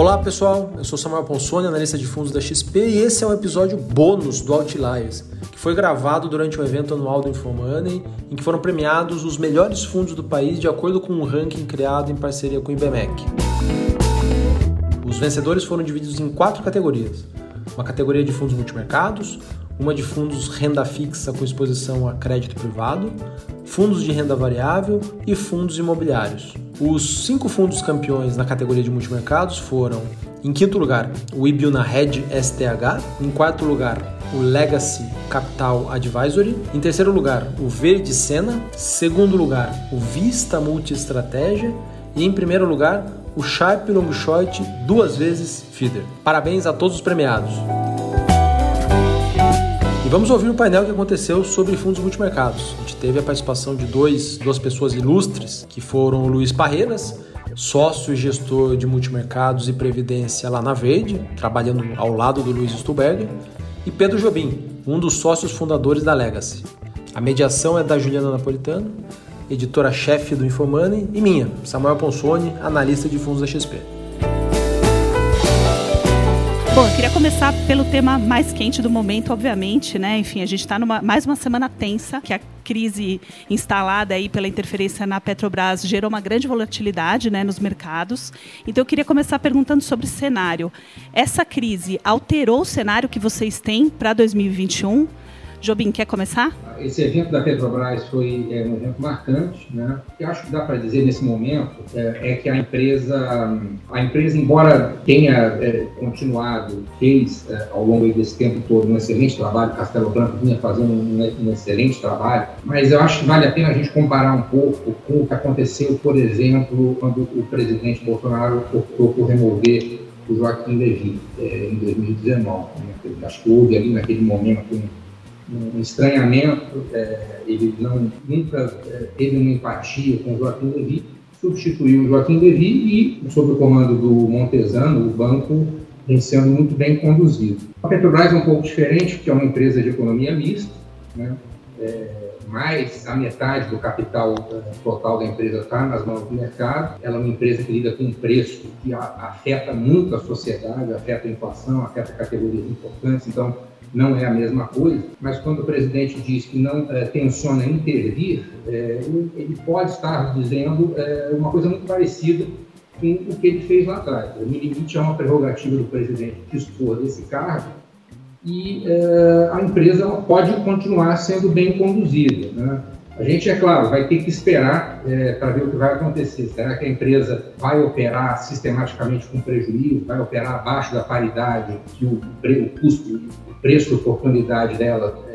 Olá pessoal, eu sou Samuel Ponsoni, analista de fundos da XP e esse é um episódio bônus do Outliers, que foi gravado durante o evento anual do Infomoney, em que foram premiados os melhores fundos do país de acordo com um ranking criado em parceria com o IBMEC. Os vencedores foram divididos em quatro categorias: uma categoria de fundos multimercados, uma de fundos renda fixa com exposição a crédito privado, fundos de renda variável e fundos imobiliários. Os cinco fundos campeões na categoria de multimercados foram, em quinto lugar, o Ibiuna Red STH, em quarto lugar, o Legacy Capital Advisory, em terceiro lugar, o Verde Sena, segundo lugar, o Vista Multiestratégia e em primeiro lugar, o Sharp Long Short duas vezes Feeder. Parabéns a todos os premiados! Vamos ouvir o painel que aconteceu sobre fundos multimercados. A gente teve a participação de dois, duas pessoas ilustres, que foram o Luiz Parreiras, sócio e gestor de multimercados e previdência lá na Verde, trabalhando ao lado do Luiz Stuberger, e Pedro Jobim, um dos sócios fundadores da Legacy. A mediação é da Juliana Napolitano, editora-chefe do Infomoney, e minha, Samuel Ponsoni, analista de fundos da XP. Eu queria começar pelo tema mais quente do momento, obviamente, né? Enfim, a gente está numa mais uma semana tensa, que a crise instalada aí pela interferência na Petrobras gerou uma grande volatilidade, né, nos mercados. Então eu queria começar perguntando sobre cenário. Essa crise alterou o cenário que vocês têm para 2021? Jobim, quer começar? Esse evento da Petrobras foi é, um evento marcante, né? O que acho que dá para dizer nesse momento é, é, que a empresa, a empresa embora tenha é, continuado, fez é, ao longo desse tempo todo um excelente trabalho, Castelo Branco vinha fazendo um, um, excelente trabalho, mas eu acho que vale a pena a gente comparar um pouco com o que aconteceu, por exemplo, quando o presidente Bolsonaro optou por remover o Joaquim Levy é, em 2019. Né? Acho que houve ali naquele momento um um estranhamento, é, ele não, nunca é, teve uma empatia com Joaquim Levy, substituiu Joaquim Levy e, sob o comando do Montesano, o banco vem sendo muito bem conduzido. A Petrobras é um pouco diferente, porque é uma empresa de economia mista, né? É, mais a metade do capital é, total da empresa está nas mãos do mercado. Ela é uma empresa que lida com um preço que afeta muito a sociedade, afeta a inflação, afeta categorias importantes. Então, não é a mesma coisa, mas quando o presidente diz que não é, tenciona intervir, é, ele pode estar dizendo é, uma coisa muito parecida com o que ele fez lá atrás. No limite, é uma prerrogativa do presidente dispor desse cargo e é, a empresa pode continuar sendo bem conduzida. Né? A gente, é claro, vai ter que esperar é, para ver o que vai acontecer. Será que a empresa vai operar sistematicamente com prejuízo, vai operar abaixo da paridade que o, o custo preço de oportunidade dela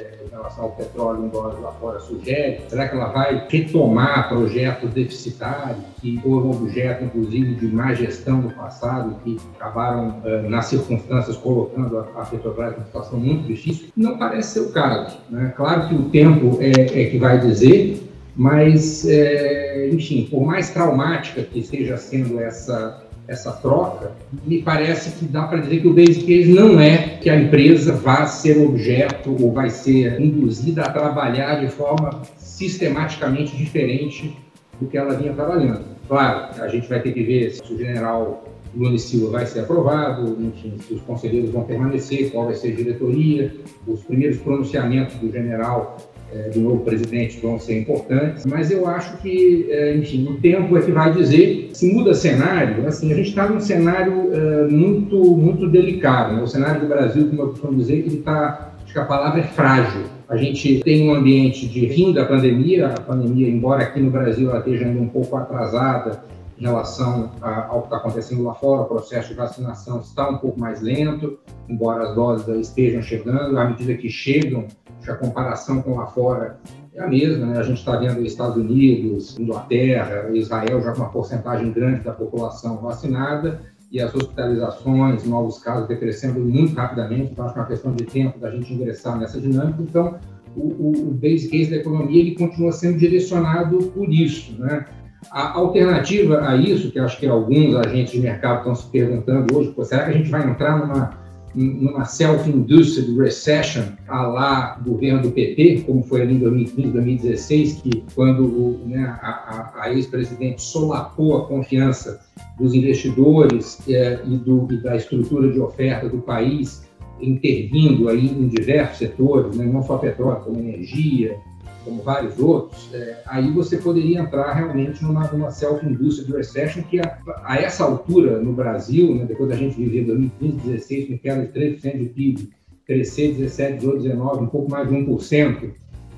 em relação ao petróleo em dólares lá fora sugere? Será que ela vai retomar projetos deficitários que foram objeto, inclusive, de má gestão no passado, que acabaram, é, nas circunstâncias, colocando a, Petrobras numa situação muito difícil? Não parece ser o caso. Né? Claro que o tempo é, é que vai dizer, mas, é, enfim, por mais traumática que esteja sendo essa essa troca, me parece que dá para dizer que o base case não é que a empresa vá ser objeto ou vai ser induzida a trabalhar de forma sistematicamente diferente do que ela vinha trabalhando. Claro, a gente vai ter que ver se o general Lula Silva vai ser aprovado, enfim, se os conselheiros vão permanecer, qual vai ser a diretoria, os primeiros pronunciamentos do general é, do novo presidente vão ser importantes, mas eu acho que, é, enfim, o tempo é que vai dizer se muda cenário. Assim, a gente está num cenário é, muito, muito delicado. Né? O cenário do Brasil, como eu costumo dizer, ele está, acho que a palavra é frágil. A gente tem um ambiente de fim da pandemia, a pandemia, embora aqui no Brasil ela esteja ainda um pouco atrasada em relação ao que está acontecendo lá fora, o processo de vacinação está um pouco mais lento, embora as doses estejam chegando, à medida que chegam, a comparação com lá fora é a mesma, né? A gente está vendo Estados Unidos, Inglaterra, Israel já com uma porcentagem grande da população vacinada e as hospitalizações, novos casos decrescendo muito rapidamente, então acho que é uma questão de tempo da gente ingressar nessa dinâmica. Então, o, o, o base case da economia ele continua sendo direcionado por isso, né? A alternativa a isso, que acho que alguns agentes de mercado estão se perguntando hoje, será que a gente vai entrar numa numa self-induced recession a lá governo do PT, como foi ali em 2015, 2016, que quando né, a, a, a ex-presidente solapou a confiança dos investidores é, e, do, e da estrutura de oferta do país, intervindo aí em diversos setores, né, não só petróleo, como energia, como vários outros, é, aí você poderia entrar realmente numa, numa self-industrial recession que a, a, essa altura no Brasil, né, depois da gente viver 2015, 2016 com queda de 3% de PIB, crescer 17, 18, 19, um pouco mais de 1%,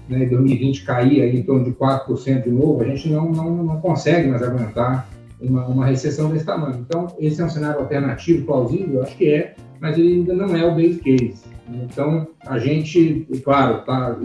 né, 2020 cair aí em torno de 4% de novo, a gente não, não, não consegue mais aguentar uma, uma recessão desse tamanho. Então, esse é um cenário alternativo, plausível? Eu acho que é, mas ele ainda não é o base case. Então, a gente, claro, está,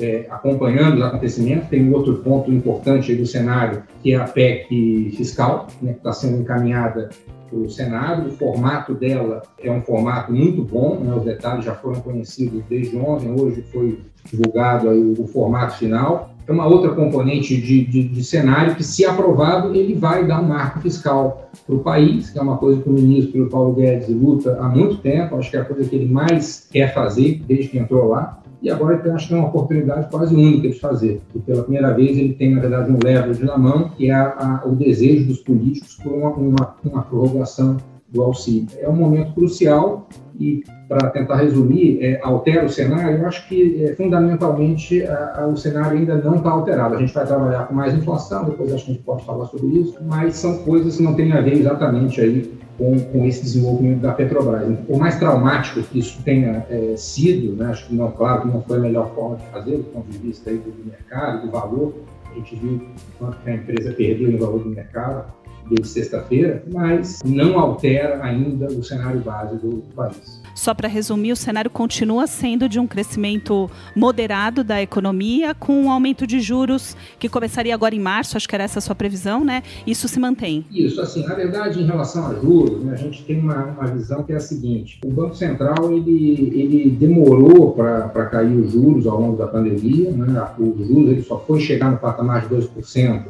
é, acompanhando os acontecimentos. Tem um outro ponto importante do cenário, que é a PEC fiscal, né, que está sendo encaminhada o Senado. O formato dela é um formato muito bom, né? os detalhes já foram conhecidos desde ontem, hoje foi divulgado aí o, o formato final. É uma outra componente de, de, de, cenário que, se aprovado, ele vai dar um marco fiscal para o país, que é uma coisa que o ministro Paulo Guedes luta há muito tempo, acho que é a coisa que ele mais quer fazer desde que entrou lá. E agora acho que é uma oportunidade quase única de fazer. E pela primeira vez ele tem, na verdade, um leverage na mão, que é a, a, o desejo dos políticos por uma, uma, uma prorrogação do auxílio. É um momento crucial e, para tentar resumir, é, altera o cenário. Eu acho que, é, fundamentalmente, a, a, o cenário ainda não está alterado. A gente vai trabalhar com mais inflação, depois acho que a gente pode falar sobre isso, mas são coisas que não têm a ver exatamente aí com, com esse desenvolvimento da Petrobras. Por mais traumático que isso tenha é, sido, né, acho que não, claro que não foi a melhor forma de fazer, do ponto de vista aí do mercado, do valor, a gente viu quanto que a empresa perdeu no valor do mercado, de sexta-feira, mas não altera ainda o cenário base do país. Só para resumir, o cenário continua sendo de um crescimento moderado da economia, com um aumento de juros que começaria agora em março, acho que era essa a sua previsão, né? Isso se mantém? Isso, assim, na verdade, em relação a juros, né, a gente tem uma, uma visão que é a seguinte: o Banco Central ele, ele demorou para cair os juros ao longo da pandemia, né? O juros ele só foi chegar no patamar de 2%,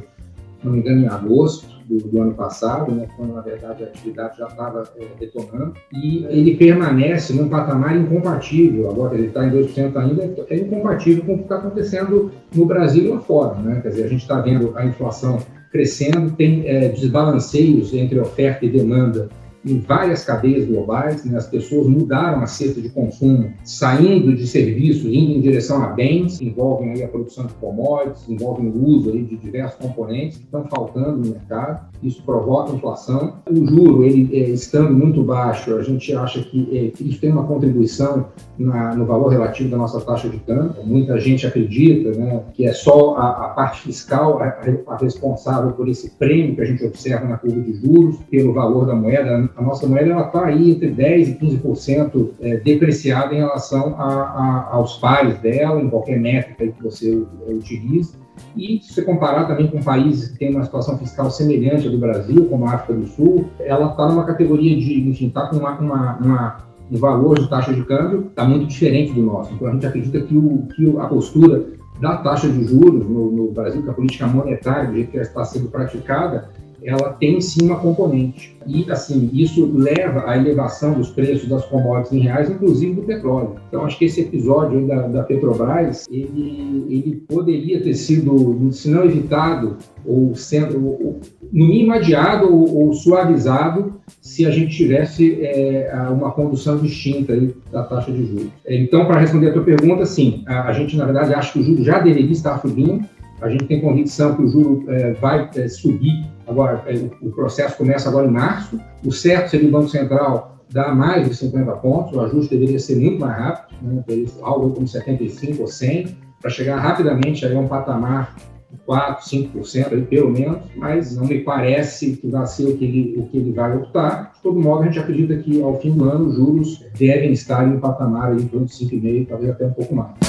não me engano, em agosto do, do, ano passado, né, quando na verdade a atividade já estava é, detonando, e ele permanece num patamar incompatível, agora ele está em 2% ainda, é incompatível com o que está acontecendo no Brasil e lá fora. Né? Quer dizer, a gente está vendo a inflação crescendo, tem é, desbalanceios entre oferta e demanda em várias cadeias globais, né? as pessoas mudaram a cesta de consumo, saindo de serviços, indo em direção a bens, que envolvem aí a produção de commodities, envolvem o uso aí de diversos componentes que estão faltando no mercado. Isso provoca inflação. O juro, ele é, estando muito baixo, a gente acha que é, isso tem uma contribuição na, no valor relativo da nossa taxa de câmbio. Muita gente acredita né, que é só a, a parte fiscal a, a responsável por esse prêmio que a gente observa na curva de juros, pelo valor da moeda a nossa moeda está aí entre 10% e 15% é, depreciada em relação a, a, aos pares dela, em qualquer métrica que você utilize. E se você comparar também com países que têm uma situação fiscal semelhante à do Brasil, como a África do Sul, ela está numa categoria de, enfim, está com uma, uma, uma, um valor de taxa de câmbio está muito diferente do nosso. Então a gente acredita que, o, que a postura da taxa de juros no, no Brasil, que a política monetária, do jeito que ela está sendo praticada, ela tem sim uma componente. E, assim, isso leva à elevação dos preços das commodities em reais, inclusive do petróleo. Então, acho que esse episódio da, da Petrobras, ele, ele poderia ter sido, se não evitado, ou sendo, ou, no mínimo adiado ou, ou, suavizado, se a gente tivesse é, uma condução distinta aí da taxa de juros. Então, para responder a tua pergunta, sim, a, a gente, na verdade, acha que o juro já deveria estar subindo, a gente tem convicção que o juro é, vai é, subir agora, é, o processo começa agora em março. O certo seria o Banco Central dar mais de 50 pontos, o ajuste deveria ser muito mais rápido, né, algo como 75 ou 100, para chegar rapidamente a um patamar de 4, 5% aí, pelo menos, mas não me parece que vai ser o que, ele, o que ele vai optar. De todo modo, a gente acredita que ao fim do ano os juros devem estar em um patamar aí em torno de 5,5%, talvez até um pouco mais.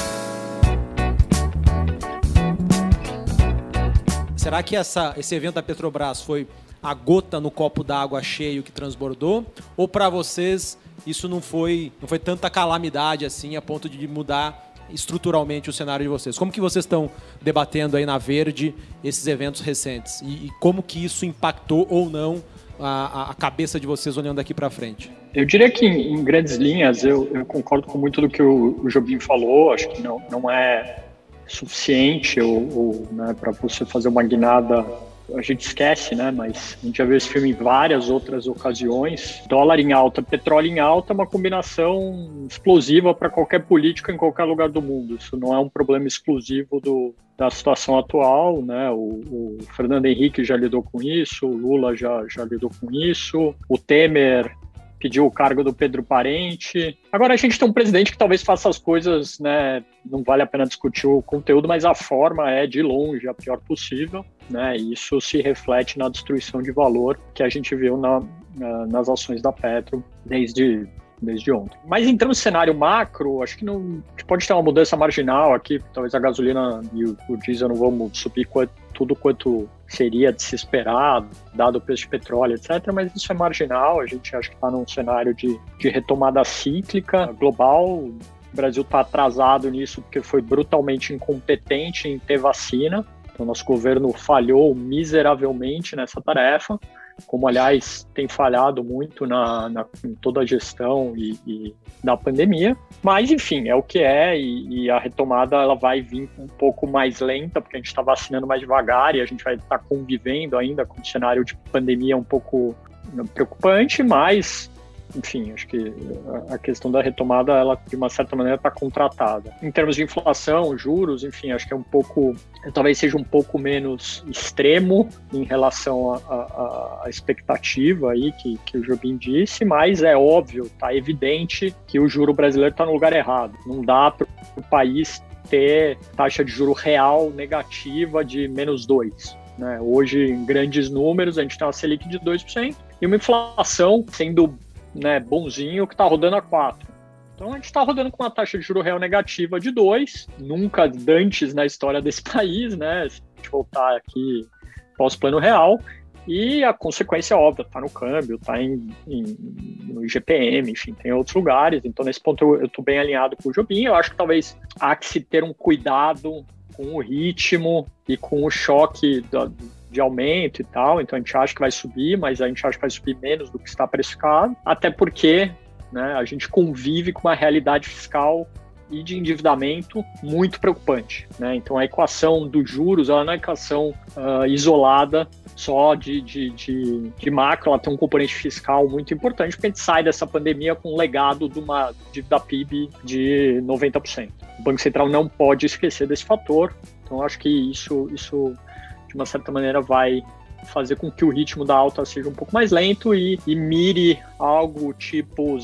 Será que essa, esse evento da Petrobras foi a gota no copo d'água cheio que transbordou? Ou para vocês isso não foi, não foi tanta calamidade assim a ponto de mudar estruturalmente o cenário de vocês? Como que vocês estão debatendo aí na Verde esses eventos recentes? E, e como que isso impactou ou não a, a cabeça de vocês olhando daqui para frente? Eu diria que, em, em grandes linhas, eu, eu, concordo com muito do que o, o Jobim falou. Acho que não, não é suficiente ou, ou né, para você fazer uma guinada a gente esquece, né? Mas a gente já viu esse filme em várias outras ocasiões. Dólar em alta, petróleo em alta é uma combinação explosiva para qualquer político em qualquer lugar do mundo. Isso não é um problema exclusivo do, da situação atual, né? O, o, Fernando Henrique já lidou com isso, o Lula já, já lidou com isso, o Temer pediu o cargo do Pedro Parente. Agora a gente tem um presidente que talvez faça as coisas, né? Não vale a pena discutir o conteúdo, mas a forma é de longe a pior possível, né? E isso se reflete na destruição de valor que a gente viu na, na, nas ações da Petro desde desde ontem. Mas entrando no cenário macro, acho que não pode ter uma mudança marginal aqui. Talvez a gasolina e o, o diesel não vão subir tudo quanto seria de se esperar, dado o preço de petróleo, etc. Mas isso é marginal. A gente acha que está num cenário de, de retomada cíclica global. O Brasil está atrasado nisso porque foi brutalmente incompetente em ter vacina. Então, nosso governo falhou miseravelmente nessa tarefa como aliás tem falhado muito na, na em toda a gestão e, e, da pandemia. Mas enfim, é o que é e, e, a retomada ela vai vir um pouco mais lenta, porque a gente está vacinando mais devagar e a gente vai estar tá convivendo ainda com um cenário de pandemia um pouco preocupante, mas enfim, acho que a questão da retomada, ela de uma certa maneira está contratada. Em termos de inflação, juros, enfim, acho que é um pouco, talvez seja um pouco menos extremo em relação à expectativa aí que, que o Jobim disse, mas é óbvio, está evidente que o juro brasileiro está no lugar errado. Não dá para o país ter taxa de juro real negativa de menos 2. Né? Hoje, em grandes números, a gente tem uma Selic de 2% e uma inflação sendo né, bonzinho que está rodando a 4. Então a gente está rodando com uma taxa de juro real negativa de 2, nunca antes na história desse país, né? Se a gente voltar aqui pós-plano real. E a consequência óbvia, está no câmbio, está em, em, no IGPM, enfim, tem outros lugares. Então, nesse ponto, eu estou bem alinhado com o Jobim. Eu acho que talvez há que se ter um cuidado com o ritmo e com o choque da, de aumento e tal, então a gente acha que vai subir, mas a gente acha que vai subir menos do que está precificado, até porque né, a gente convive com uma realidade fiscal e de endividamento muito preocupante. Né? Então a equação dos juros ela não é equação uh, isolada só de, de, de, de, macro, ela tem um componente fiscal muito importante, porque a gente sai dessa pandemia com um legado de uma dívida PIB de 90%. O Banco Central não pode esquecer desse fator, então acho que isso, isso de uma certa maneira vai fazer com que o ritmo da alta seja um pouco mais lento e, e mire algo tipo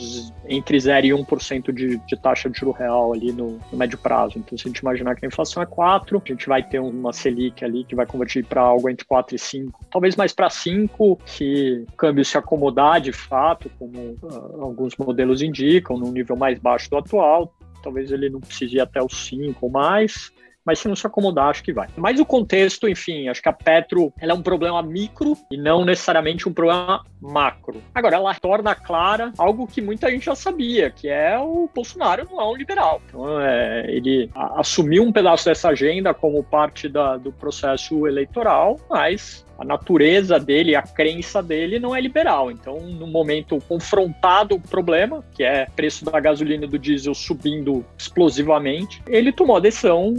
entre 0 e 1% de, de taxa de juro real ali no, no, médio prazo. Então, se a gente imaginar que a inflação é 4, a gente vai ter uma Selic ali que vai convertir para algo entre 4 e 5, talvez mais para 5, se o câmbio se acomodar de fato, como uh, alguns modelos indicam, num nível mais baixo do atual, talvez ele não precise ir até os 5 ou mais mas se não se acomodar, acho que vai. Mas o contexto, enfim, acho que a Petro ela é um problema micro e não necessariamente um problema macro. Agora, ela torna clara algo que muita gente já sabia, que é o Bolsonaro não é um liberal. Então, é, ele assumiu um pedaço dessa agenda como parte da, do processo eleitoral, mas a natureza dele, a crença dele não é liberal. Então, no momento confrontado o problema, que é preço da gasolina e do diesel subindo explosivamente, ele tomou a decisão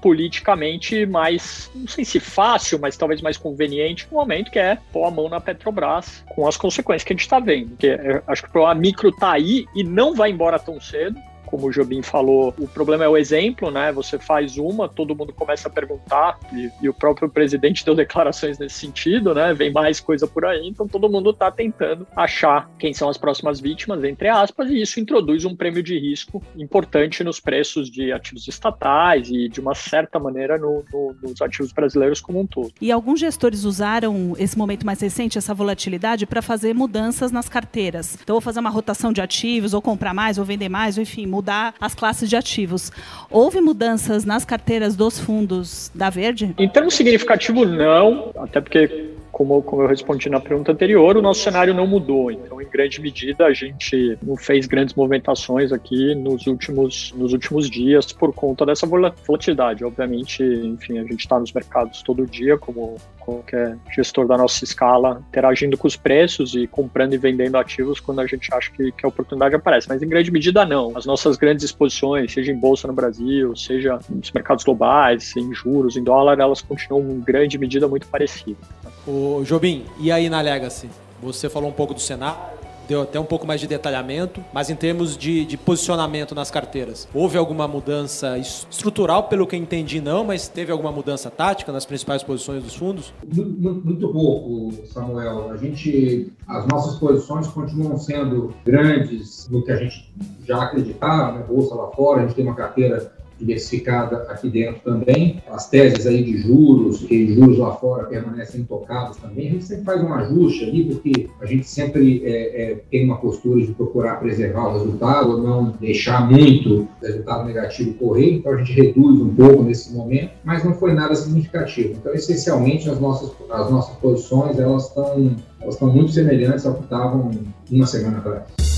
politicamente mais, não sei se fácil, mas talvez mais conveniente no momento, que é pôr a mão na Petrobras, com as consequências que a gente está vendo. Porque acho que o problema micro está aí e não vai embora tão cedo como o Jobim falou, o problema é o exemplo, né? Você faz uma, todo mundo começa a perguntar, e, e, o próprio presidente deu declarações nesse sentido, né? Vem mais coisa por aí, então todo mundo está tentando achar quem são as próximas vítimas, entre aspas, e isso introduz um prêmio de risco importante nos preços de ativos estatais e, de uma certa maneira, no, no, nos ativos brasileiros como um todo. E alguns gestores usaram esse momento mais recente, essa volatilidade, para fazer mudanças nas carteiras. Então, vou fazer uma rotação de ativos, ou comprar mais, ou vender mais, ou enfim, mudar as classes de ativos. Houve mudanças nas carteiras dos fundos da Verde? Em termos significativos, não, até porque como, como eu respondi na pergunta anterior, o nosso cenário não mudou. Então, em grande medida, a gente não fez grandes movimentações aqui nos últimos, nos últimos dias por conta dessa volatilidade. Obviamente, enfim, a gente está nos mercados todo dia, como qualquer gestor da nossa escala, interagindo com os preços e comprando e vendendo ativos quando a gente acha que, que a oportunidade aparece. Mas em grande medida, não. As nossas grandes exposições, seja em bolsa no Brasil, seja nos mercados globais, em juros, em dólar, elas continuam em grande medida muito parecidas. O Jobim, e aí na Legacy? Você falou um pouco do cenário, deu até um pouco mais de detalhamento, mas em termos de, de, posicionamento nas carteiras, houve alguma mudança estrutural, pelo que entendi, não, mas teve alguma mudança tática nas principais posições dos fundos? Muito, muito pouco, Samuel. A gente, as nossas posições continuam sendo grandes no que a gente já acreditava, né? Bolsa lá fora, a gente tem uma carteira diversificada aqui dentro também. As teses aí de juros, que juros lá fora permanecem intocados também, a gente sempre faz um ajuste ali, porque a gente sempre é, é, tem uma postura de procurar preservar o resultado, não deixar muito resultado negativo correr, então a gente reduz um pouco nesse momento, mas não foi nada significativo. Então, essencialmente, as nossas, as nossas posições, elas estão elas estão muito semelhantes ao que estavam uma semana atrás.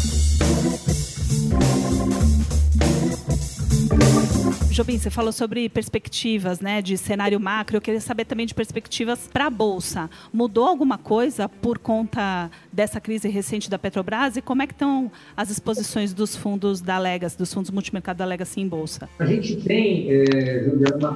Jobim, você falou sobre perspectivas, né, de cenário macro. Eu queria saber também de perspectivas para a bolsa. Mudou alguma coisa por conta dessa crise recente da Petrobras? E como é que estão as exposições dos fundos da Legacy, dos fundos multimercado da Legacy em bolsa? A gente tem, é,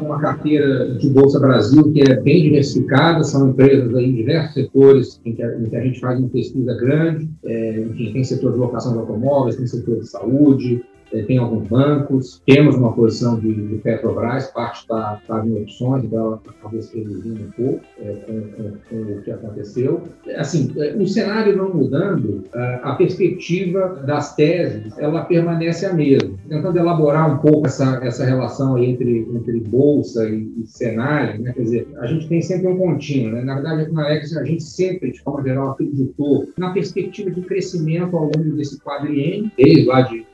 uma carteira de bolsa Brasil que é bem diversificada. São empresas aí em diversos setores em que a, em que a gente faz uma pesquisa grande. É, enfim, tem setor de locação de automóveis, tem setor de saúde, tem alguns bancos, temos uma posição de, de Petrobras, parte está tá em opções, então ela acabou se reduzindo um pouco é, com, com, com, o que aconteceu. Assim, é, o cenário não mudando, a perspectiva das teses, ela permanece a mesma. Tentando elaborar um pouco essa, essa relação entre, entre bolsa e, e cenário, né? quer dizer, a gente tem sempre um contínuo, né? na verdade, na Alex, a gente sempre, de forma geral, acreditou na perspectiva de crescimento ao longo desse quadriênio, desde lá de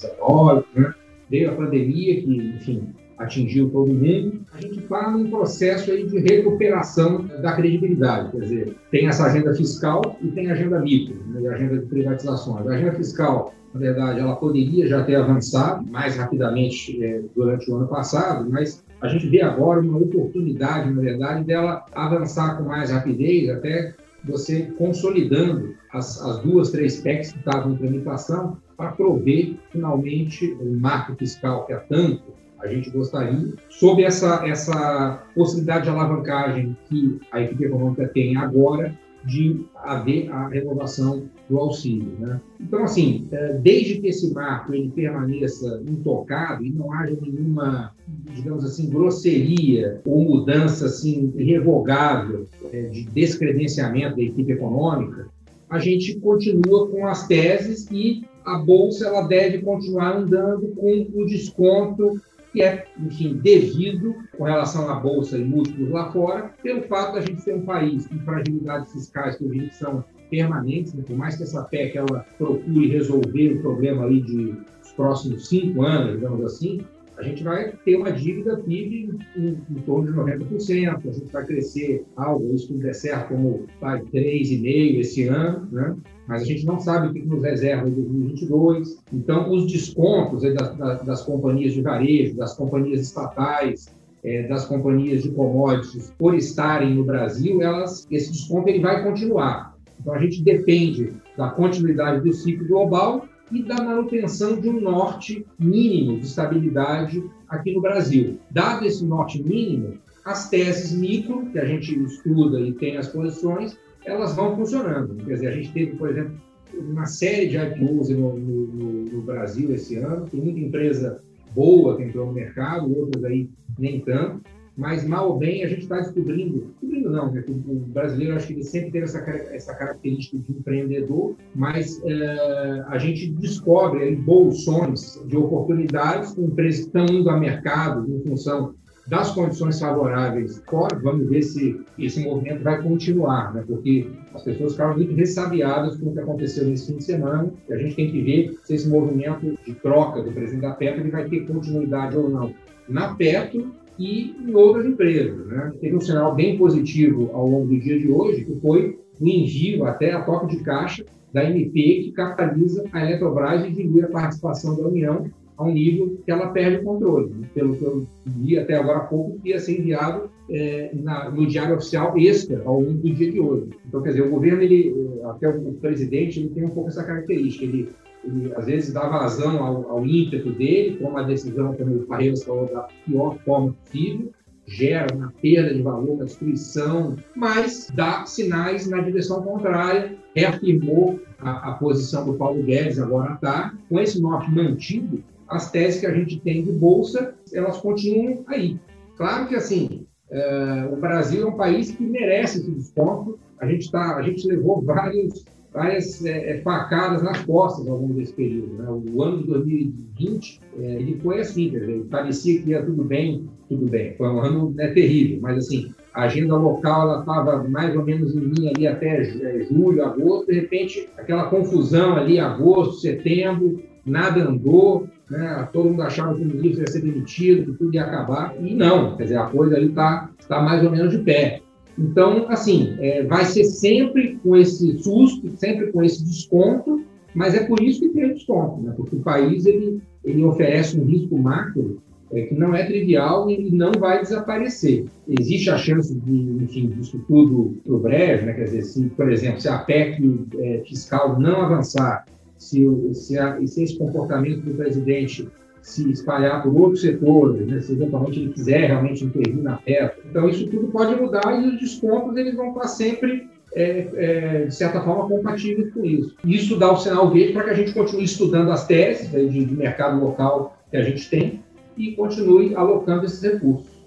2019, né? veio a pandemia que, enfim, atingiu todo mundo, a gente está num processo aí de recuperação da credibilidade. Quer dizer, tem essa agenda fiscal e tem a agenda micro, né, a agenda de privatizações. A agenda fiscal, na verdade, ela poderia já ter avançado mais rapidamente é, durante o ano passado, mas a gente vê agora uma oportunidade, na verdade, dela avançar com mais rapidez, até você consolidando as, as duas, três PECs que estavam em tramitação para prover finalmente o marco fiscal que há tanto a gente gostaria, sob essa, essa possibilidade de alavancagem que a equipe econômica tem agora de haver a renovação do auxílio. Né? Então, assim, é, desde que esse marco ele permaneça intocado e não haja nenhuma, digamos assim, grosseria ou mudança assim, irrevogável é, de descredenciamento da equipe econômica, a gente continua com as teses e a bolsa ela deve continuar andando com o desconto que é, enfim, devido com relação à bolsa e múltiplos lá fora, pelo fato da gente ser um país com fragilidades fiscais que hoje são permanentes, né? por mais que essa PEC ela procure resolver o problema aí de os próximos cinco anos, digamos assim, a gente vai ter uma dívida PIB em, em torno de 90%, a gente vai crescer algo, isso tudo der certo, como vai 3,5% esse ano, né? Mas a gente não sabe o que nos reserva em 2022. Então, os descontos das, das, das companhias de varejo, das companhias estatais, é, das companhias de commodities, por estarem no Brasil, elas, esse desconto ele vai continuar. Então, a gente depende da continuidade do ciclo global e da manutenção de um norte mínimo de estabilidade aqui no Brasil. Dado esse norte mínimo, as teses micro, que a gente estuda e tem as posições, elas vão funcionando. Quer dizer, a gente teve, por exemplo, uma série de IPOs no, no, no Brasil esse ano, tem muita empresa boa que entrou no mercado, outras aí nem tanto, mas mal ou bem a gente está descobrindo, descobrindo não, né? o brasileiro acho que ele sempre teve essa, essa característica de empreendedor, mas é, a gente descobre aí bolsões de oportunidades com empresas que estão indo ao mercado em função das condições favoráveis fora, vamos ver se esse movimento vai continuar, né? porque as pessoas ficaram muito ressabiadas com o que aconteceu nesse fim de semana, e a gente tem que ver se esse movimento de troca do presidente da Petro vai ter continuidade ou não na Petro, e em outras empresas. Né? Teve um sinal bem positivo ao longo do dia de hoje, que foi o envio até a toque de caixa da MP, que capitaliza a Eletrobras e dilui a participação da União a um nível que ela perde o controle. Pelo que eu vi até agora há pouco, ia ser enviado é, na, no Diário Oficial extra ao longo do dia de hoje. Então, quer dizer, o governo, ele, até o presidente, ele tem um pouco essa característica. Ele, ele às vezes dá vazão ao, ao ímpeto dele, toma a decisão, como o Parreiras falou, da pior forma possível, gera uma perda de valor, uma destruição, mas dá sinais na direção contrária, reafirmou a, a posição do Paulo Guedes agora está, com esse norte mantido, as teses que a gente tem de bolsa, elas continuam aí. Claro que, assim, é, o Brasil é um país que merece esse desconto. A gente, tá, a gente levou vários, várias é, é facadas nas costas ao longo desse período. Né? O ano de 2020 é, ele foi assim, quer dizer, parecia que ia tudo bem, tudo bem. Foi um ano né, terrível, mas assim, a agenda local estava mais ou menos em linha ali até é, julho, agosto, de repente aquela confusão ali, agosto, setembro, nada andou, né? todo mundo achava que o ministro ia ser demitido, que tudo ia acabar, e não, quer dizer, a coisa ali está tá mais ou menos de pé. Então, assim, é, vai ser sempre com esse susto, sempre com esse desconto, mas é por isso que tem desconto, né? porque o país ele, ele oferece um risco macro é, que não é trivial e não vai desaparecer. Existe a chance de, enfim, disso tudo para o breve, né? quer dizer, se, por exemplo, se a PEC é, fiscal não avançar se, se, a, se esse comportamento do presidente se espalhar por outros setores, né, se eventualmente ele quiser realmente intervir na PEP. Então, isso tudo pode mudar e os descontos eles vão estar sempre, é, é, de certa forma, compatíveis com isso. Isso dá o sinal verde para que a gente continue estudando as teses né, de, de mercado local que a gente tem e continue alocando esses recursos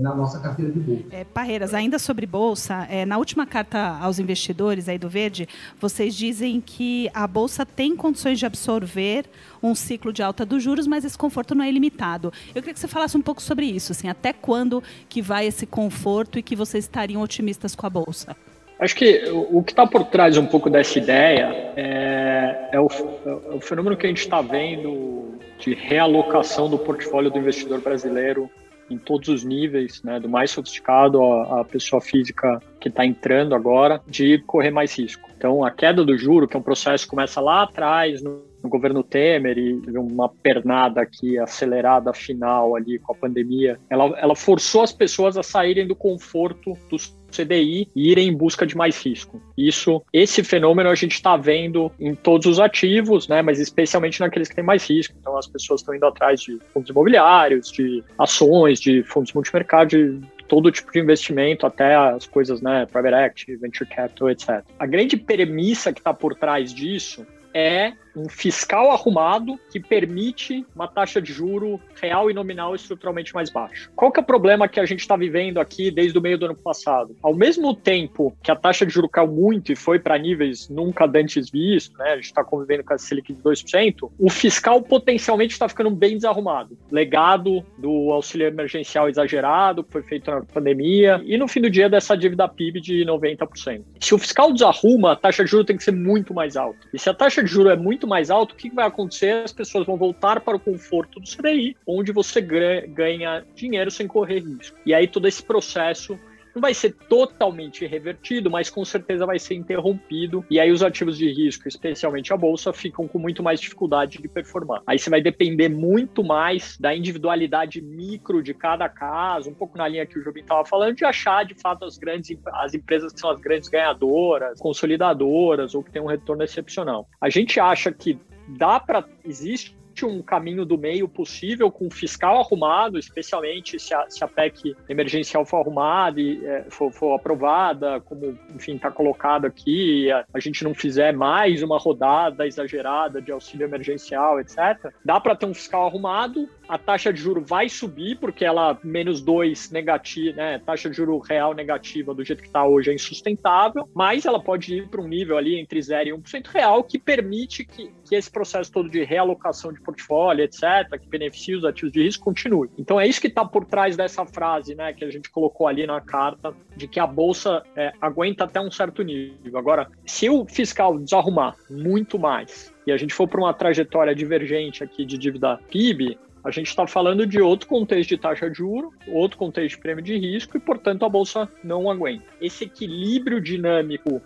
na nossa carteira de bolsa. É, Parreiras, ainda sobre bolsa, é, na última carta aos investidores aí do Verde, vocês dizem que a bolsa tem condições de absorver um ciclo de alta dos juros, mas esse conforto não é ilimitado. Eu queria que você falasse um pouco sobre isso, assim, até quando que vai esse conforto e que vocês estariam otimistas com a bolsa? Acho que o que está por trás um pouco dessa ideia é, é, o, é o fenômeno que a gente está vendo de realocação do portfólio do investidor brasileiro em todos os níveis, né, do mais sofisticado à, pessoa física que está entrando agora, de correr mais risco. Então, a queda do juro, que é um processo que começa lá atrás, no, no governo Temer, e uma pernada aqui acelerada final ali com a pandemia, ela, ela forçou as pessoas a saírem do conforto dos CDI e irem em busca de mais risco. Isso, esse fenômeno a gente está vendo em todos os ativos, né, mas especialmente naqueles que têm mais risco. Então as pessoas estão indo atrás de fundos imobiliários, de ações, de fundos multimercado, de todo tipo de investimento, até as coisas, né, private equity, venture capital, etc. A grande premissa que está por trás disso é um fiscal arrumado que permite uma taxa de juro real e nominal estruturalmente mais baixa. Qual que é o problema que a gente está vivendo aqui desde o meio do ano passado? Ao mesmo tempo que a taxa de juro caiu muito e foi para níveis nunca antes vistos, né? a gente está convivendo com a Selic de 2%, o fiscal potencialmente está ficando bem desarrumado. Legado do auxílio emergencial exagerado que foi feito na pandemia e no fim do dia dessa dívida PIB de 90%. Se o fiscal desarruma, a taxa de juro tem que ser muito mais alta. E se a taxa de juro é muito mais alto, o que vai acontecer? As pessoas vão voltar para o conforto do CDI, onde você ganha dinheiro sem correr risco. E aí todo esse processo não vai ser totalmente revertido, mas com certeza vai ser interrompido. E aí os ativos de risco, especialmente a bolsa, ficam com muito mais dificuldade de performar. Aí você vai depender muito mais da individualidade micro de cada caso, um pouco na linha que o Jobim estava falando, de achar de fato as grandes as empresas que são as grandes ganhadoras, consolidadoras ou que têm um retorno excepcional. A gente acha que dá para existe um caminho do meio possível com fiscal arrumado, especialmente se a, se a PEC emergencial for arrumada e é, for, for, aprovada, como, enfim, está colocado aqui, a, a, gente não fizer mais uma rodada exagerada de auxílio emergencial, etc. Dá para ter um fiscal arrumado, a taxa de juro vai subir, porque ela, menos 2 negativa, né, taxa de juro real negativa do jeito que está hoje é insustentável, mas ela pode ir para um nível ali entre 0 e 1% real, que permite que, que esse processo todo de realocação de portfólio, etc., que beneficia os ativos de risco, continue. Então é isso que está por trás dessa frase, né, que a gente colocou ali na carta, de que a bolsa é, aguenta até um certo nível. Agora, se o fiscal desarrumar muito mais e a gente for para uma trajetória divergente aqui de dívida PIB, a gente está falando de outro contexto de taxa de juro, outro contexto de prêmio de risco e, portanto, a bolsa não aguenta. Esse equilíbrio dinâmico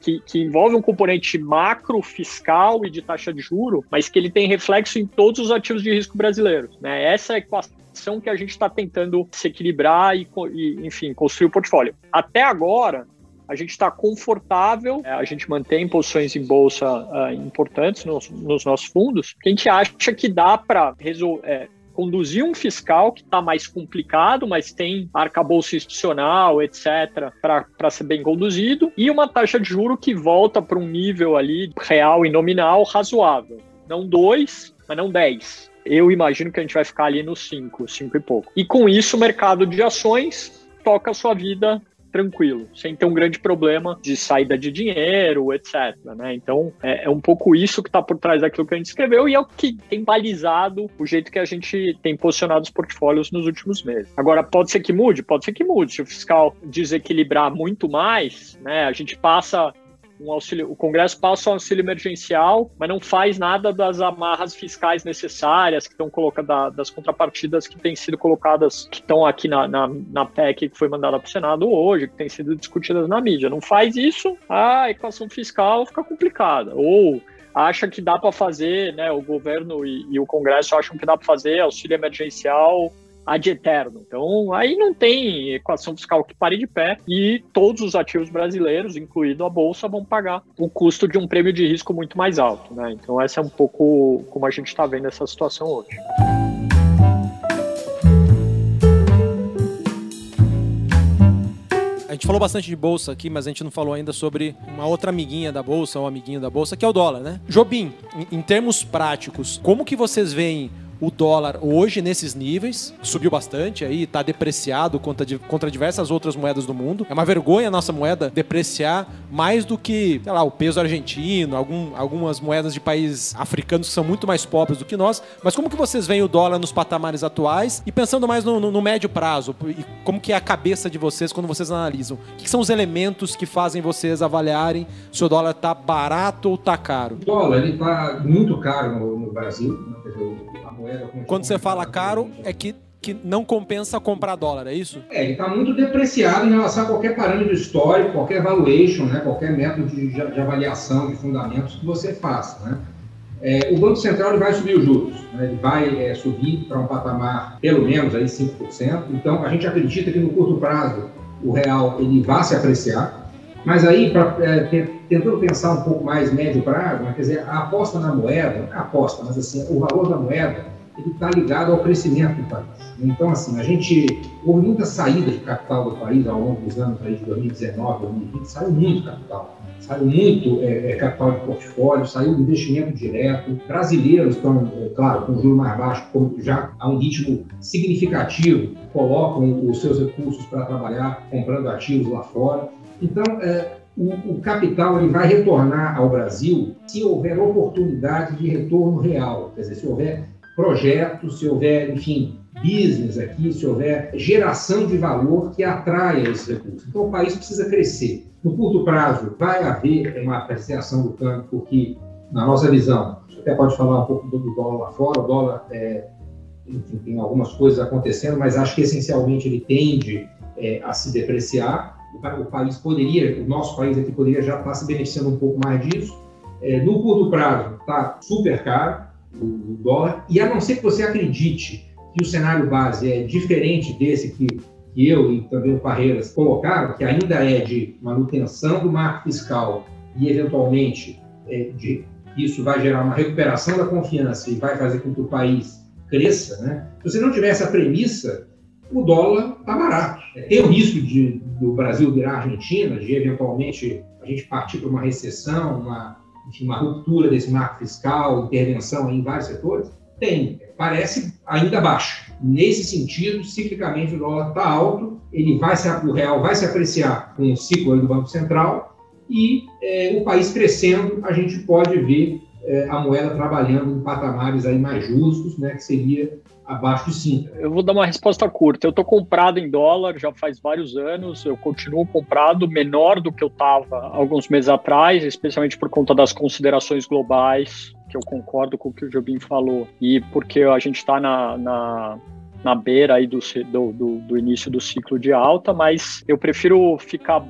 que, que, envolve um componente macro, fiscal e de taxa de juro, mas que ele tem reflexo em todos os ativos de risco brasileiros. Né? Essa é a equação que a gente está tentando se equilibrar e, e, enfim, construir o portfólio. Até agora, a gente está confortável, é, a gente mantém posições em bolsa uh, importantes nos, nos, nossos fundos, a gente acha que dá para resolver. É, conduzir um fiscal que está mais complicado, mas tem arcabouço institucional, etc., para ser bem conduzido, e uma taxa de juro que volta para um nível ali real e nominal razoável. Não dois, mas não dez. Eu imagino que a gente vai ficar ali no cinco, cinco e pouco. E com isso, o mercado de ações toca a sua vida tranquilo, sem ter um grande problema de saída de dinheiro, etc. Né? Então, é, é, um pouco isso que está por trás daquilo que a gente escreveu e é o que tem balizado o jeito que a gente tem posicionado os portfólios nos últimos meses. Agora, pode ser que mude? Pode ser que mude. Se o fiscal desequilibrar muito mais, né, a gente passa um auxílio, o Congresso passa um auxílio emergencial, mas não faz nada das amarras fiscais necessárias que estão colocadas, das contrapartidas que têm sido colocadas, que estão aqui na, na, na PEC que foi mandada para o Senado hoje, que têm sido discutidas na mídia. Não faz isso, a equação fiscal fica complicada. Ou acha que dá para fazer, né, o governo e, e, o Congresso acham que dá para fazer auxílio emergencial ad eterno. Então, aí não tem equação fiscal que pare de pé e todos os ativos brasileiros, incluindo a bolsa, vão pagar o custo de um prêmio de risco muito mais alto. Né? Então, essa é um pouco como a gente está vendo essa situação hoje. A gente falou bastante de bolsa aqui, mas a gente não falou ainda sobre uma outra amiguinha da bolsa, ou um amiguinho da bolsa, que é o dólar, né? Jobim, em termos práticos, como que vocês veem o dólar hoje nesses níveis subiu bastante aí, está depreciado contra, contra diversas outras moedas do mundo. É uma vergonha a nossa moeda depreciar mais do que, sei lá, o peso argentino, algum, algumas moedas de países africanos que são muito mais pobres do que nós. Mas como que vocês veem o dólar nos patamares atuais e pensando mais no, no, no médio prazo? E como que é a cabeça de vocês quando vocês analisam? O que são os elementos que fazem vocês avaliarem se o dólar está barato ou está caro? O dólar está muito caro no, no Brasil. Né? Quando você fala caro, é que que não compensa comprar dólar, é isso? É, ele está muito depreciado em relação a qualquer parâmetro histórico, qualquer valuation, né, qualquer método de, de avaliação de fundamentos que você faça. Né? É, o Banco Central vai subir os juros, né? ele vai é, subir para um patamar pelo menos aí 5%. Então, a gente acredita que no curto prazo o real ele vai se apreciar, mas aí, pra, é, tentando pensar um pouco mais médio prazo, né, quer dizer, a aposta na moeda, a aposta, mas assim, o valor da moeda ele está ligado ao crescimento do país. Então, assim, a gente houve muita saída de capital do país ao longo dos anos aí de 2019, 2020, saiu muito capital. Saiu muito é, é, capital de portfólio, saiu investimento direto. Brasileiros estão, é, claro, com juros mais baixos, já a um ritmo significativo, colocam os seus recursos para trabalhar comprando ativos lá fora. Então, é, o, o, capital ele vai retornar ao Brasil se houver oportunidade de retorno real, quer dizer, se houver projetos, se houver, enfim, business aqui, se houver geração de valor que atraia esses recursos. Então, o país precisa crescer. No curto prazo, vai haver uma apreciação do câmbio, porque, na nossa visão, você até pode falar um pouco do dólar lá fora, o dólar é, enfim, tem algumas coisas acontecendo, mas acho que essencialmente ele tende é, a se depreciar. O, país poderia, o nosso país aqui poderia já estar se beneficiando um pouco mais disso. É, no curto prazo, está super caro o dólar, e a não ser que você acredite que o cenário base é diferente desse que, que eu e também o Parreiras colocaram, que ainda é de manutenção do marco fiscal e, eventualmente, é, de, isso vai gerar uma recuperação da confiança e vai fazer com que o país cresça, né? se você não tiver essa premissa, o dólar está barato. Tem o risco de, do Brasil virar Argentina, de eventualmente a gente partir para uma recessão, uma enfim, uma ruptura desse marco fiscal, intervenção em vários setores? Tem. Parece ainda baixo. Nesse sentido, ciclicamente o dólar está alto, ele vai se, o real vai se apreciar com o ciclo do Banco Central e é, o país crescendo, a gente pode ver é, a moeda trabalhando em patamares aí mais justos, né, que seria abaixo de 5. Eu vou dar uma resposta curta. Eu estou comprado em dólar já faz vários anos, eu continuo comprado, menor do que eu estava alguns meses atrás, especialmente por conta das considerações globais porque eu concordo com o que o Jobim falou e porque a gente está na, na, na, beira aí do, do, do início do ciclo de alta, mas eu prefiro ficar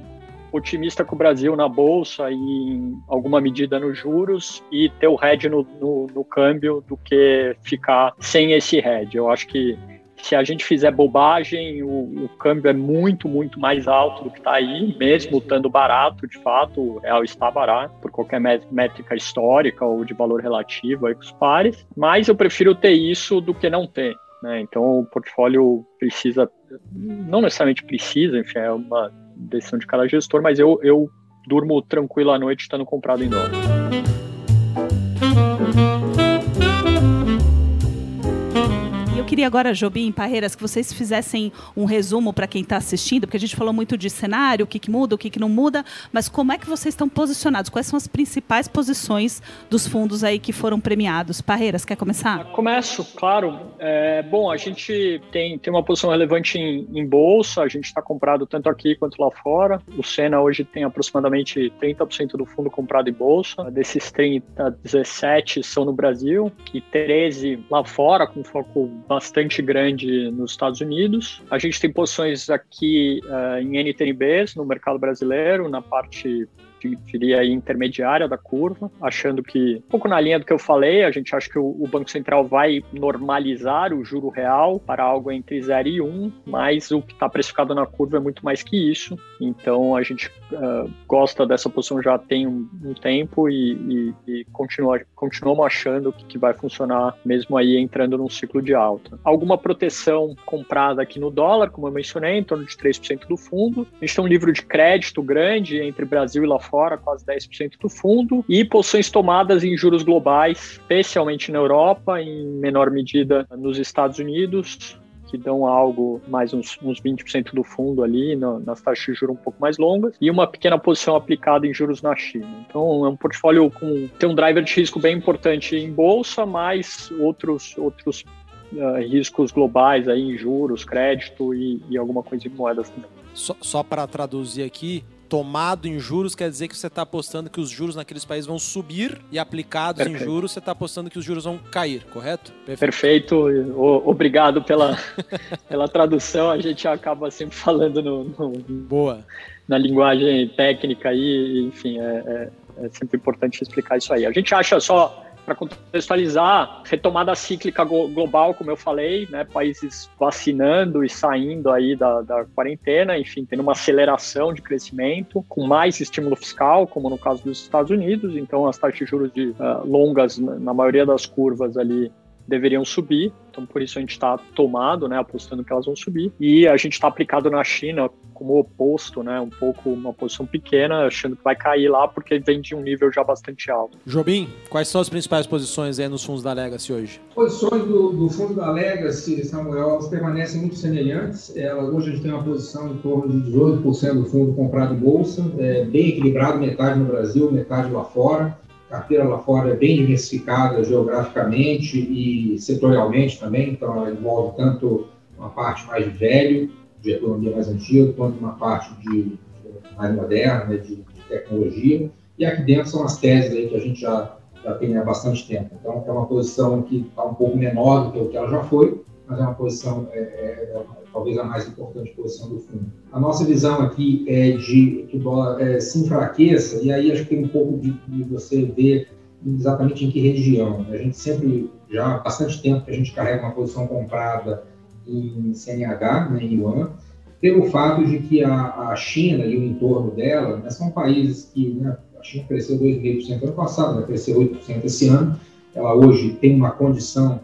otimista com o Brasil na bolsa e em alguma medida nos juros e ter o hedge no, no, no câmbio do que ficar sem esse hedge. Eu acho que se a gente fizer bobagem, o, o câmbio é muito, muito mais alto do que está aí, mesmo estando barato, de fato, o real está barato, por qualquer métrica histórica ou de valor relativo aí com os pares, mas eu prefiro ter isso do que não ter. Né? Então o portfólio precisa, não necessariamente precisa, enfim, é uma decisão de cada gestor, mas eu, eu durmo tranquilo à noite estando comprado em dólar. Queria agora, Jobim, Parreiras, que vocês fizessem um resumo para quem está assistindo, porque a gente falou muito de cenário, o que, que muda, o que, que não muda, mas como é que vocês estão posicionados? Quais são as principais posições dos fundos aí que foram premiados? Parreiras, quer começar? Começo, claro. É, bom, a gente tem, tem uma posição relevante em, em bolsa, a gente está comprado tanto aqui quanto lá fora. O Sena hoje tem aproximadamente 30% do fundo comprado em bolsa. Desses 30, 17 são no Brasil e 13 lá fora, com foco bastante grande nos Estados Unidos. A gente tem posições aqui uh, em NTNBs no mercado brasileiro, na parte diria intermediária da curva, achando que, um pouco na linha do que eu falei, a gente acha que o, o Banco Central vai normalizar o juro real para algo entre 0 e 1, um, mas o que está precificado na curva é muito mais que isso. Então a gente uh, gosta dessa posição já tem um, um tempo e, e, e continua, continuamos achando que, que vai funcionar mesmo aí entrando num ciclo de alta. Alguma proteção comprada aqui no dólar, como eu mencionei, em torno de 3% do fundo. A gente tem um livro de crédito grande entre Brasil e lá fora, quase 10% do fundo, e posições tomadas em juros globais, especialmente na Europa, em menor medida nos Estados Unidos, que dão algo mais uns, uns 20% do fundo ali no, nas taxas de juros um pouco mais longas e uma pequena posição aplicada em juros na China. Então é um portfólio com tem um driver de risco bem importante em bolsa, mais outros outros uh, riscos globais aí em juros, crédito e, e alguma coisa em moedas também. Só, só para traduzir aqui, tomado em juros quer dizer que você está apostando que os juros naqueles países vão subir e aplicados Perfeito. em juros você está apostando que os juros vão cair, correto? Perfeito. Perfeito. O, obrigado pela, pela tradução. A gente acaba sempre falando no, no Boa. na linguagem técnica aí, enfim, é, é, é sempre importante explicar isso aí. A gente acha só para contextualizar, retomada cíclica global, como eu falei, né, países vacinando e saindo aí da, da, quarentena, enfim, tendo uma aceleração de crescimento, com mais estímulo fiscal, como no caso dos Estados Unidos, então as taxas de juros de, uh, longas, na maioria das curvas ali, deveriam subir, então por isso a gente está tomado, né, apostando que elas vão subir, e a gente está aplicado na China como oposto, né, um pouco uma posição pequena, achando que vai cair lá porque vem de um nível já bastante alto. Jobim, quais são as principais posições aí nos fundos da Legacy hoje? Posições do, do fundo da Legacy, Samuel, elas permanecem muito semelhantes. Ela, hoje a gente tem uma posição em torno de 18% do fundo comprado em bolsa, é, bem equilibrado, metade no Brasil, metade lá fora carteira lá fora é bem diversificada geograficamente e setorialmente também, então ela envolve tanto uma parte mais de velho, de economia mais antiga, quanto uma parte de, de mais moderna, né, de, de, tecnologia. E aqui dentro são as teses aí que a gente já, já tem há bastante tempo. Então, é uma posição que está um pouco menor do que o que ela já foi, mas é uma posição, é, é talvez a mais importante posição do fundo. A nossa visão aqui é de que o dólar é, se enfraqueça, e aí acho que tem um pouco de, de você ver exatamente em que região. A gente sempre, já há bastante tempo que a gente carrega uma posição comprada em CNH, né, em Yuan, pelo fato de que a, a China e o entorno dela né, são países que né, a China cresceu 2,5% ano passado, vai crescer 8% esse ano. Ela hoje tem uma condição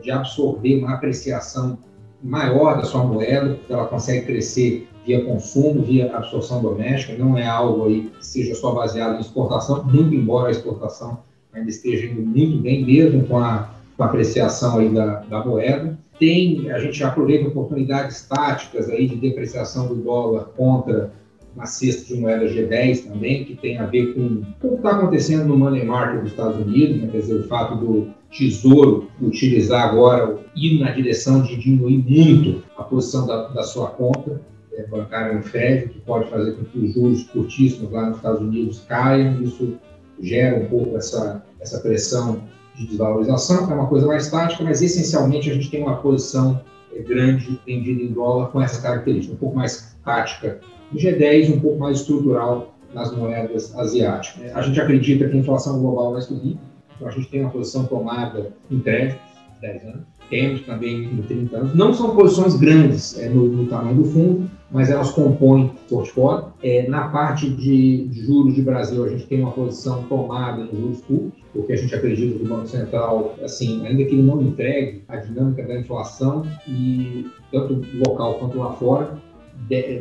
de absorver uma apreciação maior da sua moeda, porque ela consegue crescer via consumo, via absorção doméstica, não é algo aí que seja só baseado em exportação, muito embora a exportação ainda esteja indo muito bem, mesmo com a, com a apreciação aí da, da moeda. Tem, a gente aproveita oportunidades táticas aí de depreciação do dólar contra uma cesta de moeda G10 também, que tem a ver com o que está acontecendo no money market dos Estados Unidos, né? quer dizer, o fato do Tesouro utilizar agora, ir na direção de diminuir muito a posição da, da sua conta é, bancária no Fed, que pode fazer com que os juros curtíssimos lá nos Estados Unidos caiam, isso gera um pouco essa, essa pressão de desvalorização, é uma coisa mais tática, mas essencialmente a gente tem uma posição é, grande vendida em dólar com essa característica, um pouco mais tática no G10, um pouco mais estrutural nas moedas asiáticas. A gente acredita que a inflação global vai subir, a gente tem uma posição tomada em crédito, 10 anos, temos também em 30 anos. Não são posições grandes é, no, no, tamanho do fundo, mas elas compõem o portfólio. É, na parte de, juros de Brasil, a gente tem uma posição tomada em juros curtos, porque a gente acredita que o Banco Central, assim, ainda que ele não entregue a dinâmica da inflação, e tanto local quanto lá fora,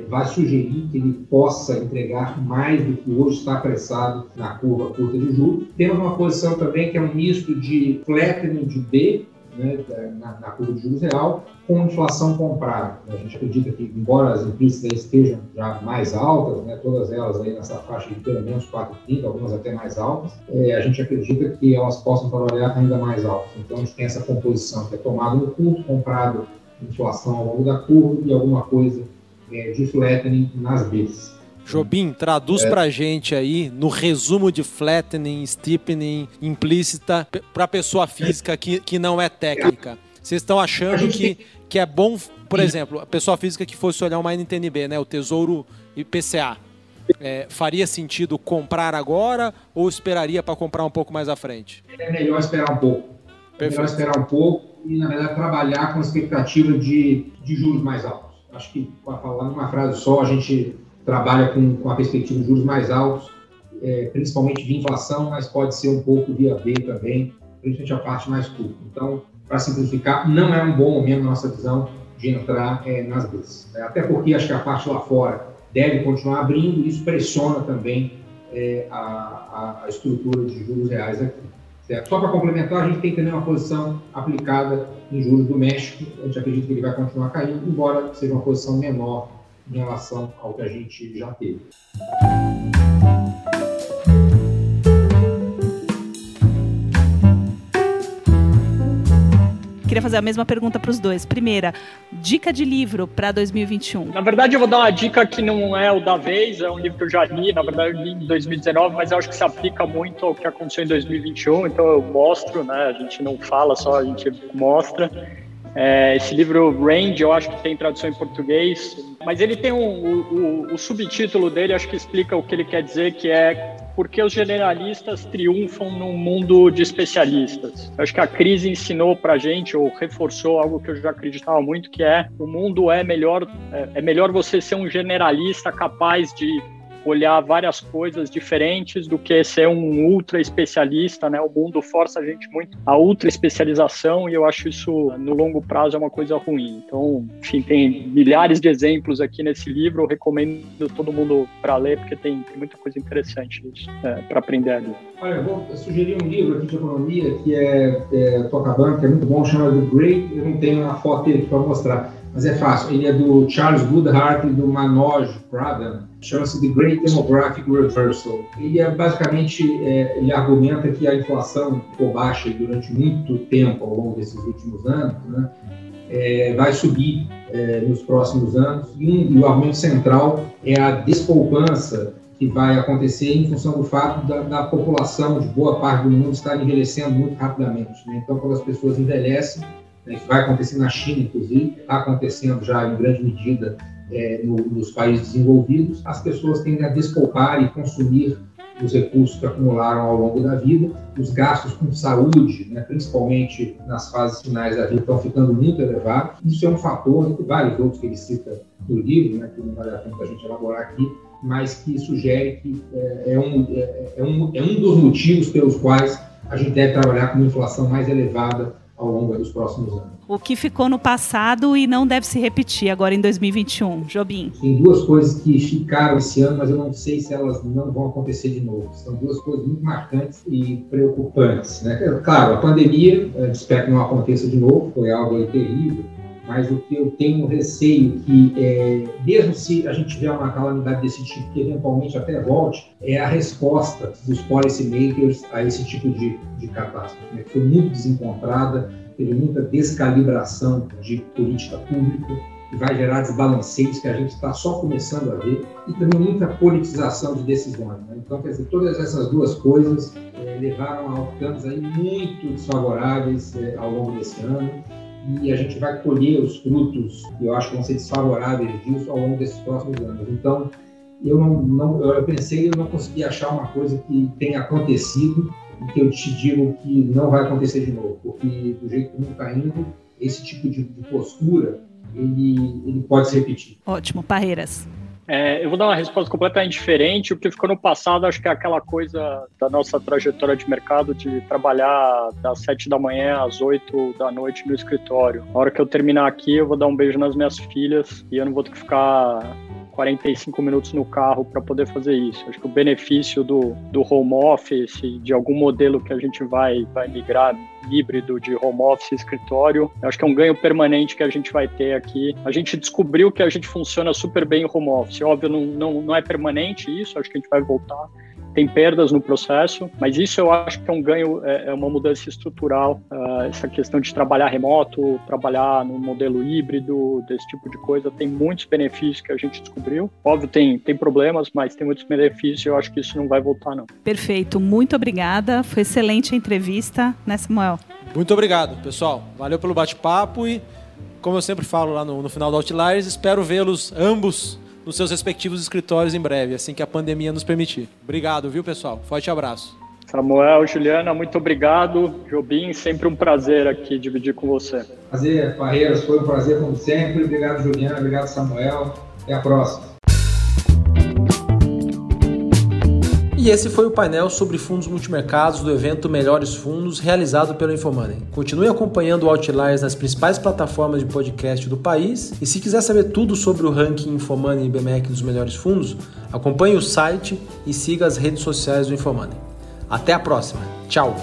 vai sugerir que ele possa entregar mais do que hoje está apressado na curva curta de juros. Temos uma posição também que é um misto de flattening de B né, na, na, curva de juros real com inflação comprada. A gente acredita que, embora as implícitas estejam já mais altas, né, todas elas aí nessa faixa de pelo menos 4,30, algumas até mais altas, é, a gente acredita que elas possam trabalhar ainda mais altas. Então, a gente tem essa composição que é tomada no curto, comprado inflação ao longo da curva e alguma coisa é, de flattening nas Bs. Jobim, traduz é. pra gente aí no resumo de flattening, steepening, implícita para pessoa física que, que não é técnica. Vocês estão achando que, que é bom, por exemplo, a pessoa física que fosse olhar uma NTNB, né, o Tesouro IPCA, é, faria sentido comprar agora ou esperaria para comprar um pouco mais à frente? É melhor esperar um pouco. É melhor esperar um pouco e, na verdade, trabalhar com a expectativa de, de juros mais altos. Acho que, falar numa frase só, a gente trabalha com, com a perspectiva de juros mais altos, é, principalmente de inflação, mas pode ser um pouco via B também, principalmente a parte mais curta. Então, para simplificar, não é um bom momento, na nossa visão, de entrar é, nas Bs. É, até porque acho que a parte lá fora deve continuar abrindo e isso pressiona também é, a, a, estrutura de juros reais aqui. Certo? Só para complementar, a gente tem também uma posição aplicada em juros do México. A gente acredita que ele vai continuar caindo, embora seja uma posição menor em relação ao que a gente já teve. Queria fazer a mesma pergunta para os dois. Primeira, dica de livro para 2021. Na verdade, eu vou dar uma dica que não é o da vez, é um livro que eu já li, na verdade, eu li em 2019, mas eu acho que se aplica muito ao que aconteceu em 2021, então eu mostro, né? A gente não fala só, a gente mostra. É, esse livro Range, eu acho que tem tradução em português, mas ele tem um, o, o, subtítulo dele, acho que explica o que ele quer dizer, que é por que os generalistas triunfam num mundo de especialistas. Eu acho que a crise ensinou para gente, ou reforçou algo que eu já acreditava muito, que é o mundo é melhor, é, é melhor você ser um generalista capaz de olhar várias coisas diferentes do que ser um ultra especialista, né? O mundo força a gente muito a ultra especialização e eu acho isso no longo prazo é uma coisa ruim. Então, enfim, tem milhares de exemplos aqui nesse livro. Eu recomendo todo mundo para ler porque tem, muita coisa interessante é, para aprender ali. Olha, eu vou sugerir um livro aqui de economia que é, é que é muito bom, chama The Great. Eu não tenho a foto dele para mostrar mas é fácil. Ele é do Charles Goodhart e do Manoj Pradhan. Chama-se The Great Demographic Reversal. Ele é basicamente é, ele argumenta que a inflação ficou baixa durante muito tempo ao longo desses últimos anos, né? É, vai subir é, nos próximos anos. E, um, e o argumento central é a despoupança que vai acontecer em função do fato da, da, população de boa parte do mundo estar envelhecendo muito rapidamente. Né? Então, quando as pessoas envelhecem, né, que vai acontecer na China, inclusive, está acontecendo já em grande medida é, no, nos países desenvolvidos, as pessoas tendem a despoupar e consumir os recursos que acumularam ao longo da vida, os gastos com saúde, né, principalmente nas fases finais da vida, estão ficando muito elevados. Isso é um fator, entre vários outros que ele cita no livro, né, que não vale a pena a gente elaborar aqui, mas que sugere que é, é, um, é, é, um, é um dos motivos pelos quais a gente deve trabalhar com uma inflação mais elevada ao longo dos próximos anos. O que ficou no passado e não deve se repetir agora em 2021, Jobim? Tem duas coisas que ficaram esse ano, mas eu não sei se elas não vão acontecer de novo. São duas coisas muito marcantes e preocupantes. Né? Claro, a pandemia, eh, espero que não aconteça de novo, foi algo terrível, mas o que eu tenho receio que, é, mesmo se a gente tiver uma calamidade desse tipo, que eventualmente até volte, é a resposta dos policymakers a esse tipo de, de catástrofe, né, foi muito desencontrada, muita descalibração de política pública, que vai gerar desbalanceios que a gente está só começando a ver, e também muita politização de decisões. Né? Então, quer dizer, todas essas duas coisas é, levaram a outcomes aí muito desfavoráveis é, ao longo desse ano e a gente vai colher os frutos, que eu acho que vão ser desfavoráveis disso ao longo desses próximos anos. Então, eu não, não eu pensei e não consegui achar uma coisa que tenha acontecido e que eu te digo que não vai acontecer de novo, porque do jeito que o mundo está indo, esse tipo de, de postura ele, ele pode se repetir. Ótimo, Parreiras. É, eu vou dar uma resposta completamente diferente. O que ficou no passado, acho que é aquela coisa da nossa trajetória de mercado de trabalhar das sete da manhã às oito da noite no escritório. Na hora que eu terminar aqui, eu vou dar um beijo nas minhas filhas e eu não vou ter que ficar 45 minutos no carro para poder fazer isso. Acho que o benefício do, do home office, de algum modelo que a gente vai, vai migrar híbrido de home office escritório, acho que é um ganho permanente que a gente vai ter aqui. A gente descobriu que a gente funciona super bem em home office. Óbvio, não, não, não é permanente isso, acho que a gente vai voltar tem perdas no processo, mas isso eu acho que é um ganho, é, é uma mudança estrutural, uh, essa questão de trabalhar remoto, trabalhar no modelo híbrido, desse tipo de coisa, tem muitos benefícios que a gente descobriu. Óbvio, tem, tem problemas, mas tem muitos benefícios e eu acho que isso não vai voltar, não. Perfeito, muito obrigada, foi excelente a entrevista, né, Samuel? Muito obrigado, pessoal. Valeu pelo bate-papo e, como eu sempre falo lá no, no final do Outliers, espero vê-los ambos nos seus respectivos escritórios em breve, assim que a pandemia nos permitir. Obrigado, viu, pessoal? Forte abraço. Samuel, Juliana, muito obrigado. Jobim, sempre um prazer aqui dividir com você. Prazer, Barreiras, foi um prazer como sempre. Obrigado, Juliana, obrigado, Samuel. Até a próxima. E esse foi o painel sobre fundos multimercados do evento Melhores Fundos, realizado pelo Infomoney. Continue acompanhando o Outliers nas principais plataformas de podcast do país. E se quiser saber tudo sobre o ranking Infomoney e BMEC dos melhores fundos, acompanhe o site e siga as redes sociais do Infomoney. Até a próxima. Tchau!